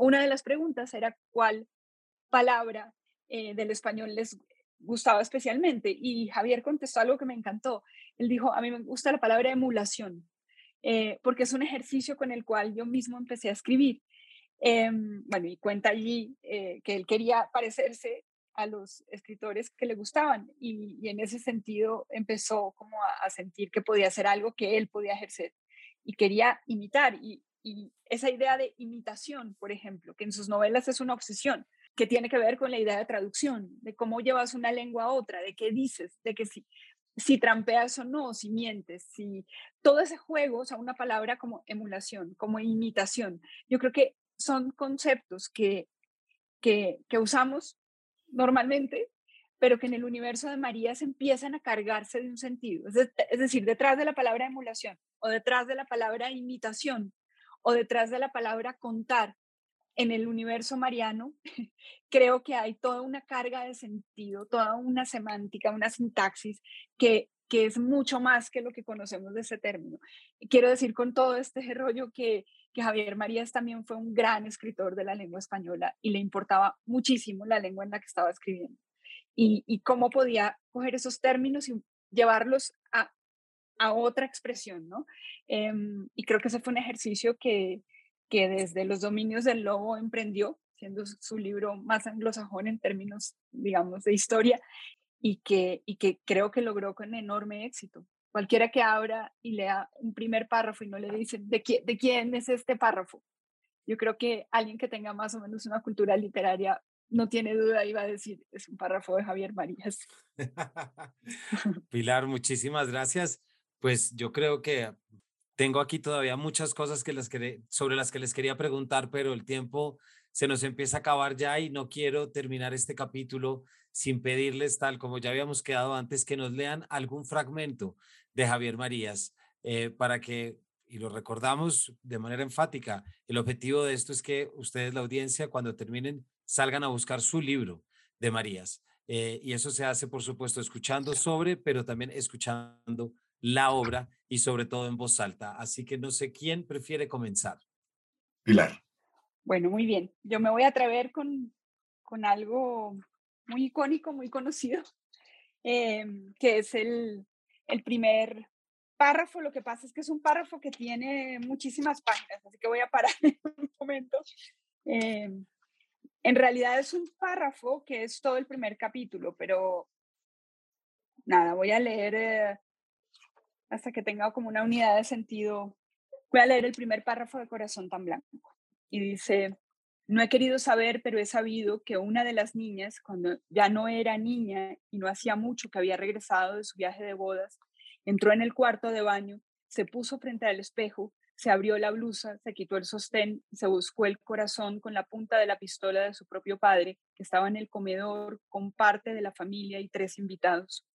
Speaker 2: una de las preguntas era cuál palabra eh, del español les gustaba especialmente. Y Javier contestó algo que me encantó. Él dijo, a mí me gusta la palabra emulación, eh, porque es un ejercicio con el cual yo mismo empecé a escribir. Em, bueno, y cuenta allí eh, que él quería parecerse a los escritores que le gustaban y, en ese sentido empezó como a, sentir que podía hacer algo que él podía ejercer y quería imitar y, y esa idea de imitación, por ejemplo, que en sus novelas es una obsesión, que tiene que ver con la idea de traducción, de cómo llevas una lengua a otra, de qué dices, de que si, si trampeas o no, si mientes, si todo ese juego, o sea, una palabra como emulación, como imitación. Yo creo que son conceptos que, que, que usamos normalmente, pero que en el universo de María se empiezan a cargarse de un sentido. Es, decir, detrás de la palabra emulación o detrás de la palabra imitación o detrás de la palabra contar, en el universo mariano, creo que hay toda una carga de sentido, toda una semántica, una sintaxis que, que es mucho más que lo que conocemos de ese término. quiero decir con todo este rollo que que Javier Marías también fue un gran escritor de la lengua española y le importaba muchísimo la lengua en la que estaba escribiendo y, cómo podía coger esos términos y llevarlos a, a otra expresión, ¿no? Em, y creo que ese fue un ejercicio que, que desde los dominios del lobo emprendió, siendo su libro más anglosajón en términos, digamos, de historia, y que, y que creo que logró con enorme éxito. Cualquiera que abra y lea un primer párrafo y no le dice de, quién, de quién es este párrafo. Yo creo que alguien que tenga más o menos una cultura literaria no tiene duda iba a decir, es un párrafo de Javier Marías.
Speaker 1: Pilar, muchísimas gracias. Pues yo creo que tengo aquí todavía muchas cosas que las sobre las que les quería preguntar, pero el tiempo se nos empieza a acabar ya y no quiero terminar este capítulo sin pedirles, tal como ya habíamos quedado antes, que nos lean algún fragmento de Javier Marías eh, para que, y lo recordamos de manera enfática, el objetivo de esto es que ustedes, la audiencia, cuando terminen, salgan a buscar su libro de Marías. Eh, y eso se hace, por supuesto, escuchando sobre, pero también escuchando la obra y sobre todo en voz alta. Así que no sé quién prefiere comenzar.
Speaker 3: Pilar.
Speaker 2: Bueno, muy bien. Yo me voy a atrever con, con algo muy icónico, muy conocido, em, que es el, el primer párrafo. Lo que pasa es que es un párrafo que tiene muchísimas páginas, así que voy a parar en un momento. Em, en realidad es un párrafo que es todo el primer capítulo, pero nada, voy a leer eh, hasta que tenga como una unidad de sentido. Voy a leer el primer párrafo de Corazón tan Blanco y dice, no he querido saber, pero he sabido que una de las niñas, cuando ya no era niña y no hacía mucho que había regresado de su viaje de bodas, entró en el cuarto de baño, se puso frente al espejo, se abrió la blusa, se quitó el sostén se buscó el corazón con la punta de la pistola de su propio padre, que estaba en el comedor con parte de la familia y tres invitados.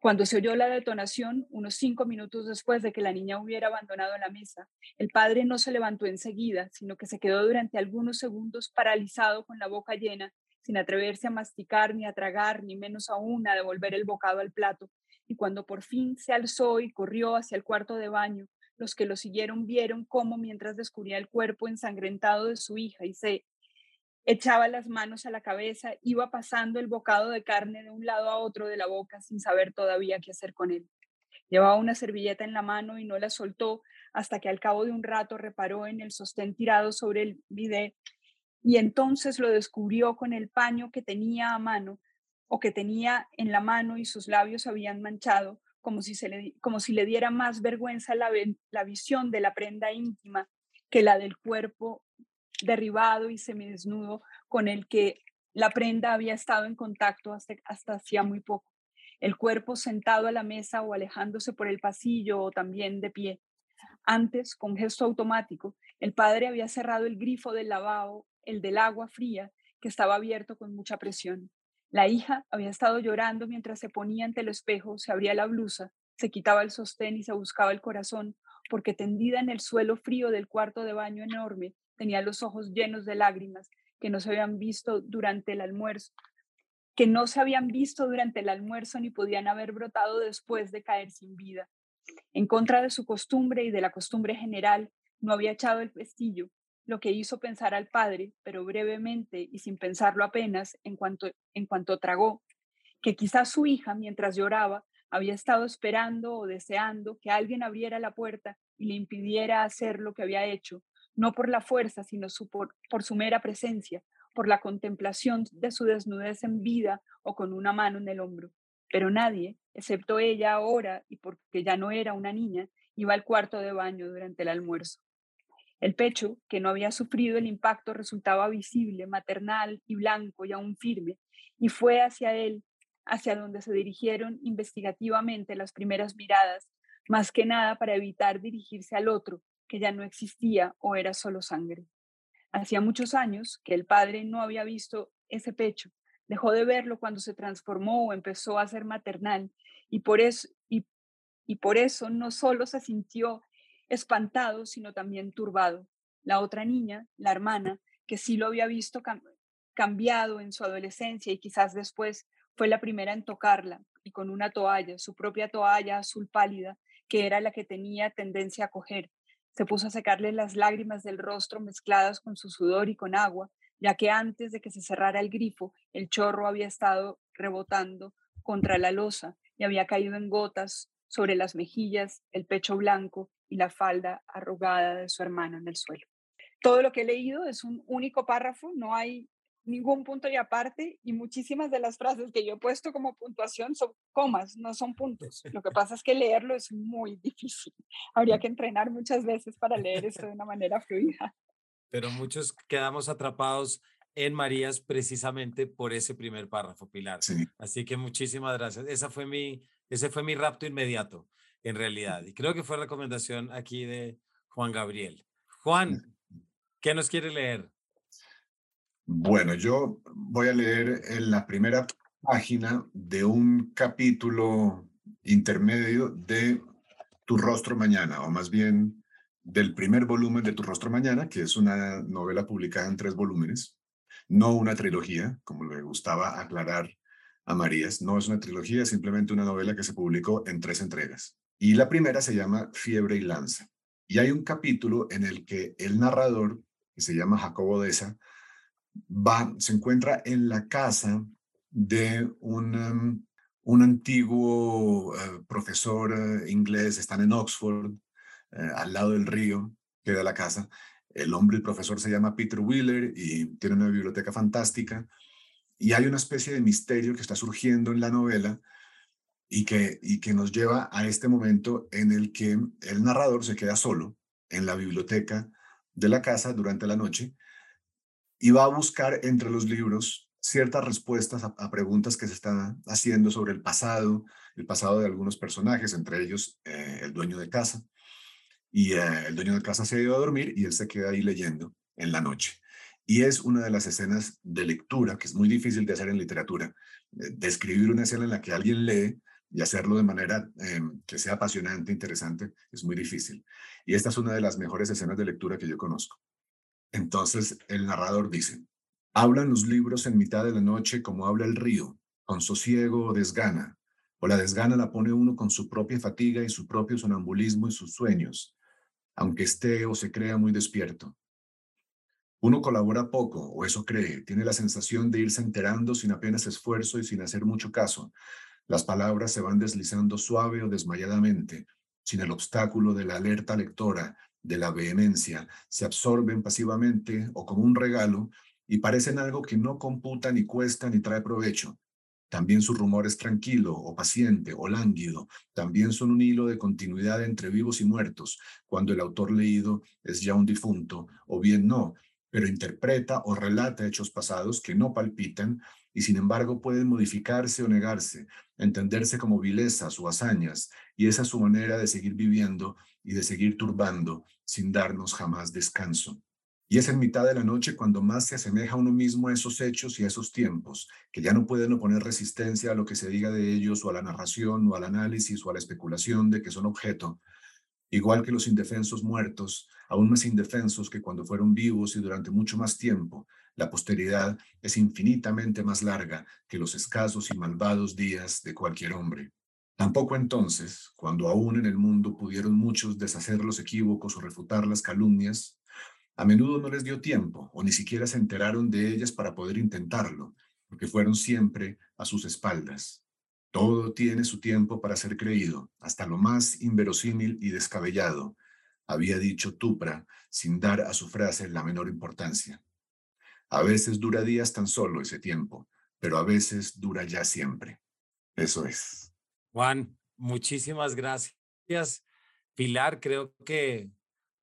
Speaker 2: Cuando se oyó la detonación, unos cinco minutos después de que la niña hubiera abandonado la mesa, el padre no se levantó enseguida, sino que se quedó durante algunos segundos paralizado con la boca llena, sin atreverse a masticar ni a tragar, ni menos aún a devolver el bocado al plato. Y cuando por fin se alzó y corrió hacia el cuarto de baño, los que lo siguieron vieron cómo mientras descubría el cuerpo ensangrentado de su hija y se echaba las manos a la cabeza, iba pasando el bocado de carne de un lado a otro de la boca sin saber todavía qué hacer con él. Llevaba una servilleta en la mano y no la soltó hasta que al cabo de un rato reparó en el sostén tirado sobre el bidet y entonces lo descubrió con el paño que tenía a mano o que tenía en la mano y sus labios habían manchado, como si, se le, como si le diera más vergüenza la, la visión de la prenda íntima que la del cuerpo derribado y semidesnudo con el que la prenda había estado en contacto hasta, hasta hacía muy poco. El cuerpo sentado a la mesa o alejándose por el pasillo o también de pie. Antes, con gesto automático, el padre había cerrado el grifo del lavabo, el del agua fría, que estaba abierto con mucha presión. La hija había estado llorando mientras se ponía ante el espejo, se abría la blusa, se quitaba el sostén y se buscaba el corazón, porque tendida en el suelo frío del cuarto de baño enorme, tenía los ojos llenos de lágrimas que no se habían visto durante el almuerzo, que no se habían visto durante el almuerzo ni podían haber brotado después de caer sin vida. En contra de su costumbre y de la costumbre general, no había echado el pestillo, lo que hizo pensar al padre, pero brevemente y sin pensarlo apenas, en cuanto, en cuanto tragó, que quizás su hija, mientras lloraba, había estado esperando o deseando que alguien abriera la puerta y le impidiera hacer lo que había hecho, no por la fuerza, sino por, su mera presencia, por la contemplación de su desnudez en vida o con una mano en el hombro. Pero nadie, excepto ella ahora y porque ya no era una niña, iba al cuarto de baño durante el almuerzo. El pecho, que no había sufrido el impacto, resultaba visible, maternal y blanco y aún firme, y fue hacia él, hacia donde se dirigieron investigativamente las primeras miradas, más que nada para evitar dirigirse al otro, que ya no existía o era solo sangre. Hacía muchos años que el padre no había visto ese pecho, dejó de verlo cuando se transformó o empezó a ser maternal, y por eso, y, y por eso no solo se sintió espantado, sino también turbado. La otra niña, la hermana, que sí lo había visto cambiado en su adolescencia y quizás después fue la primera en tocarla y con una toalla, su propia toalla azul pálida, que era la que tenía tendencia a coger. Se puso a secarle las lágrimas del rostro mezcladas con su sudor y con agua, ya que antes de que se cerrara el grifo, el chorro había estado rebotando contra la losa y había caído en gotas sobre las mejillas, el pecho blanco y la falda arrugada de su hermano en el suelo. Todo lo que he leído es un único párrafo, no hay ningún punto y aparte y muchísimas de las frases que yo he puesto como puntuación son comas, no son puntos. Lo que pasa es que leerlo es muy difícil. Habría que entrenar muchas veces para leer esto de una manera fluida.
Speaker 1: Pero muchos quedamos atrapados en Marías precisamente por ese primer párrafo, Pilar. Así que muchísimas gracias. Esa fue mi, ese fue mi rapto inmediato en realidad. Y creo que fue recomendación aquí de Juan Gabriel. Juan, ¿qué nos quiere leer?
Speaker 3: Bueno, yo voy a leer en la primera página de un capítulo intermedio de Tu rostro mañana, o más bien del primer volumen de Tu rostro mañana, que es una novela publicada en tres volúmenes, no una trilogía, como le gustaba aclarar a Marías, no es una trilogía, simplemente una novela que se publicó en tres entregas. Y la primera se llama Fiebre y Lanza. Y hay un capítulo en el que el narrador, que se llama Jacobo Deza, va, se encuentra en la casa de un, um, un antiguo eh, profesor eh, inglés, están en Oxford, eh, al lado del río, queda la casa. El hombre, el profesor se llama Peter Wheeler y tiene una biblioteca fantástica. Y hay una especie de misterio que está surgiendo en la novela y que, y que nos lleva a este momento en el que el narrador se queda solo en la biblioteca de la casa durante la noche y va a buscar entre los libros ciertas respuestas a, preguntas que se están haciendo sobre el pasado, el pasado de algunos personajes, entre ellos eh, el dueño de casa. Y eh, el dueño de casa se ha ido a dormir y él se queda ahí leyendo en la noche. Y es una de las escenas de lectura que es muy difícil de hacer en literatura. Describir una escena en la que alguien lee y hacerlo de manera que sea apasionante, interesante, es muy difícil. Y esta es una de las mejores escenas de lectura que yo conozco. Entonces el narrador dice, hablan los libros en mitad de la noche como habla el río, con sosiego o desgana, o la desgana la pone uno con su propia fatiga y su propio sonambulismo y sus sueños, aunque esté o se crea muy despierto. Uno colabora poco, o eso cree, tiene la sensación de irse enterando sin apenas esfuerzo y sin hacer mucho caso, las palabras se van deslizando suave o desmayadamente, sin el obstáculo de la alerta lectora, de la vehemencia, se absorben pasivamente o como un regalo y parecen algo que no computa ni cuesta ni trae provecho. También su rumor es tranquilo o paciente o lánguido. También son un hilo de continuidad entre vivos y muertos, cuando el autor leído es ya un difunto, o bien no, pero interpreta o relata hechos pasados que no palpitan y sin embargo pueden modificarse o negarse, entenderse como vilezas o hazañas, y esa es su manera de seguir viviendo y de seguir turbando sin darnos jamás descanso. Y es en mitad de la noche cuando más se asemeja uno mismo a esos hechos y a esos tiempos, que ya no pueden oponer resistencia a lo que se diga de ellos o a la narración o al análisis o a la especulación de que son objeto, igual que los indefensos muertos, aún más indefensos que cuando fueron vivos y durante mucho más tiempo, la posteridad es infinitamente más larga que los escasos y malvados días de cualquier hombre. Tampoco entonces, cuando aún en el mundo pudieron muchos deshacer los equívocos o refutar las calumnias, a menudo no les dio tiempo o ni siquiera se enteraron de ellas para poder intentarlo, porque fueron siempre a sus espaldas. Todo tiene su tiempo para ser creído, hasta lo más inverosímil y descabellado, había dicho Tupra sin dar a su frase la menor importancia. A veces dura días tan solo ese tiempo, pero a veces dura ya siempre. Eso es.
Speaker 1: Juan, muchísimas gracias. Pilar, creo que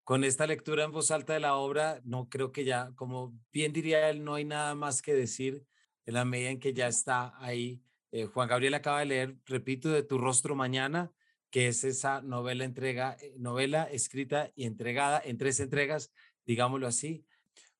Speaker 1: con esta lectura en voz alta de la obra, no creo que ya, como bien diría él, no hay nada más que decir en la medida en que ya está ahí. Eh, Juan Gabriel acaba de leer, repito, de Tu rostro mañana, que es esa novela entrega, eh, novela escrita y entregada en tres entregas, digámoslo así,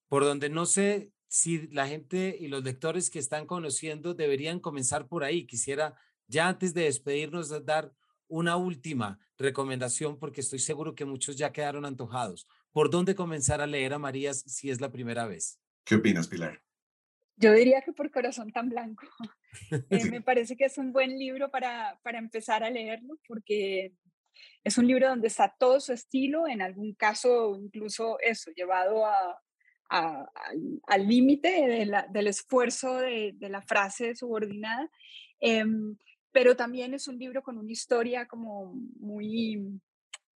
Speaker 1: por donde no sé si la gente y los lectores que están conociendo deberían comenzar por ahí. Quisiera ya antes de despedirnos dar una última recomendación porque estoy seguro que muchos ya quedaron antojados. ¿Por dónde comenzar a leer a Marías si es la primera vez?
Speaker 3: ¿Qué opinas, Pilar?
Speaker 2: Yo diría que por Corazón tan Blanco. Eh, me parece que es un buen libro para, para empezar a leerlo porque es un libro donde está todo su estilo, en algún caso incluso eso, llevado a, al límite del esfuerzo de, de, la frase subordinada. Em, pero también es un libro con una historia como muy,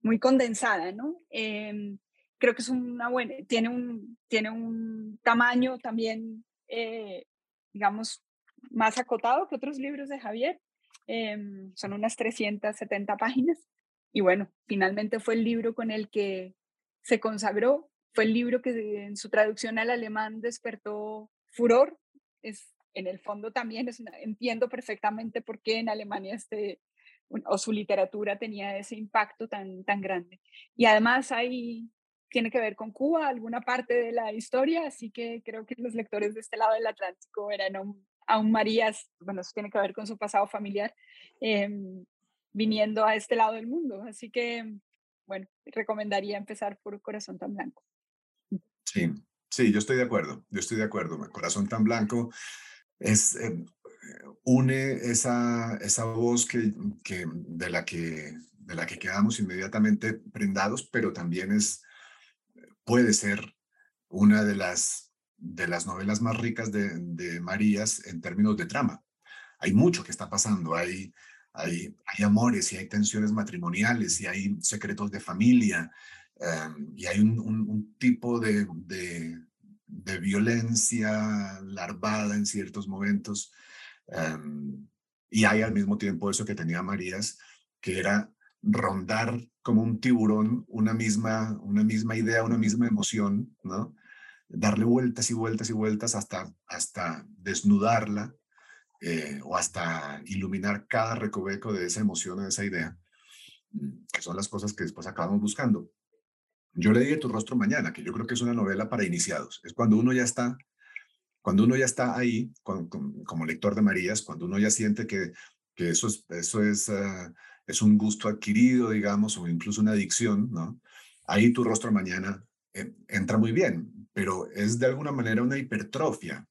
Speaker 2: muy condensada, ¿no? Em, creo que es una buena, tiene un, tiene un tamaño también, eh, digamos, más acotado que otros libros de Javier. Em, son unas 370 páginas. Y bueno, finalmente fue el libro con el que se consagró, fue el libro que en su traducción al alemán despertó furor. Es en el fondo también es entiendo perfectamente por qué en Alemania este, o su literatura tenía ese impacto tan, tan grande. Y además ahí tiene que ver con Cuba, alguna parte de la historia, así que creo que los lectores de este lado del Atlántico eran aún, Marías, bueno, eso tiene que ver con su pasado familiar, em, viniendo a este lado del mundo. Así que, bueno, recomendaría empezar por Corazón tan Blanco.
Speaker 3: Sí, sí, yo estoy de acuerdo, yo estoy de acuerdo. Corazón tan Blanco es, em, une esa, esa voz que, que, de, la que, de la que quedamos inmediatamente prendados, pero también es, puede ser una de las, de las novelas más ricas de, de Marías en términos de trama. Hay mucho que está pasando, hay, hay, hay amores y hay tensiones matrimoniales y hay secretos de familia em, y hay un, un, tipo de, de, de violencia larvada en ciertos momentos. Em, y hay al mismo tiempo eso que tenía Marías, que era rondar como un tiburón una misma, una misma idea, una misma emoción, ¿no? Darle vueltas y vueltas y vueltas hasta, hasta desnudarla eh, o hasta iluminar cada recoveco de esa emoción, de esa idea, mm, que son las cosas que después acabamos buscando. Yo leí Tu rostro mañana, que yo creo que es una novela para iniciados. Es cuando uno ya está, cuando uno ya está ahí, como lector de Marías, cuando uno ya siente que, que eso, es, eso es, ah, es un gusto adquirido, digamos, o incluso una adicción, ¿no? Ahí Tu rostro mañana eh, entra muy bien, pero es de alguna manera una hipertrofia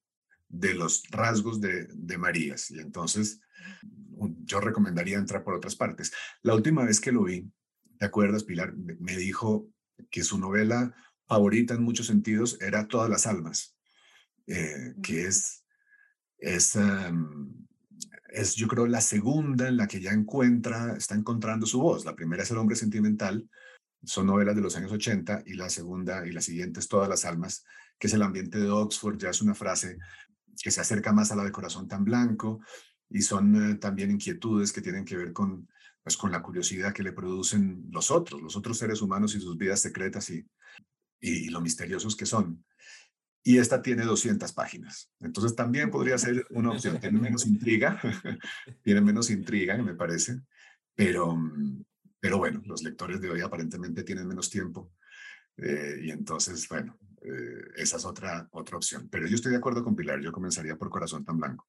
Speaker 3: de los rasgos de, de Marías. Y entonces yo recomendaría entrar por otras partes. La última vez que lo vi, ¿te acuerdas, Pilar? Me dijo, que su novela favorita en muchos sentidos era Todas las Almas, eh, que es, es, es, yo creo, la segunda en la que ya encuentra, está encontrando su voz. La primera es El hombre sentimental, son novelas de los años 80, y la segunda y la siguiente es Todas las Almas, que es el ambiente de Oxford, ya es una frase que se acerca más a la de Corazón tan Blanco, y son eh, también inquietudes que tienen que ver con pues con la curiosidad que le producen los otros, los otros seres humanos y sus vidas secretas y, y, lo misteriosos que son. Y esta tiene 200 páginas. Entonces también podría ser una opción. Tiene menos intriga, tiene menos intriga, me parece. Pero, pero bueno, los lectores de hoy aparentemente tienen menos tiempo. Eh, y entonces, bueno, eh, esa es otra, otra opción. Pero yo estoy de acuerdo con Pilar. Yo comenzaría por Corazón tan Blanco.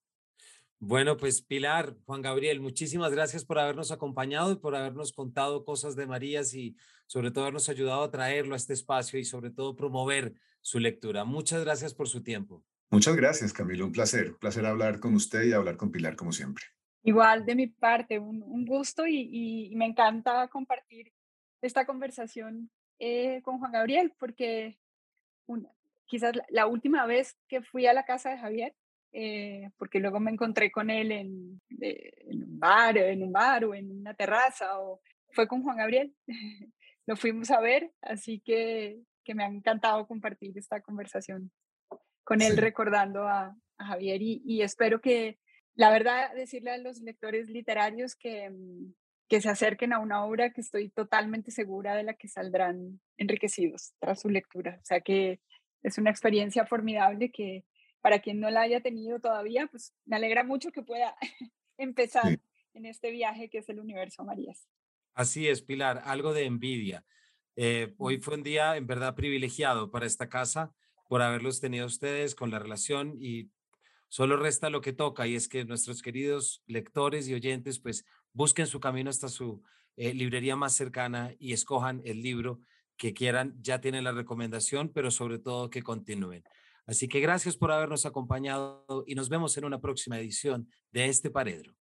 Speaker 1: Bueno, pues Pilar, Juan Gabriel, muchísimas gracias por habernos acompañado y por habernos contado cosas de Marías y sobre todo habernos ayudado a traerlo a este espacio y sobre todo promover su lectura. Muchas gracias por su tiempo.
Speaker 3: Muchas gracias, Camilo. Un placer. Un placer hablar con usted y hablar con Pilar como siempre.
Speaker 2: Igual de mi parte, un, gusto y, me encanta compartir esta conversación eh, con Juan Gabriel, porque quizás la, última vez que fui a la casa de Javier, eh, porque luego me encontré con él en, en, un bar, en un bar o en una terraza, o fue con Juan Gabriel. Lo fuimos a ver, así que, que me ha encantado compartir esta conversación con él, recordando a, Javier y, espero que, la verdad, decirle a los lectores literarios que, mm, que se acerquen a una obra que estoy totalmente segura de la que saldrán enriquecidos tras su lectura. O sea que es una experiencia formidable que para quien no la haya tenido todavía, pues me alegra mucho que pueda empezar en este viaje que es el universo Marías.
Speaker 1: Así es, Pilar, algo de envidia. Eh, hoy fue un día en verdad privilegiado para esta casa por haberlos tenido ustedes con la relación y solo resta lo que toca y es que nuestros queridos lectores y oyentes pues busquen su camino hasta su eh, librería más cercana y escojan el libro que quieran. Ya tienen la recomendación, pero sobre todo que continúen. Así que gracias por habernos acompañado y nos vemos en una próxima edición de este Paredro.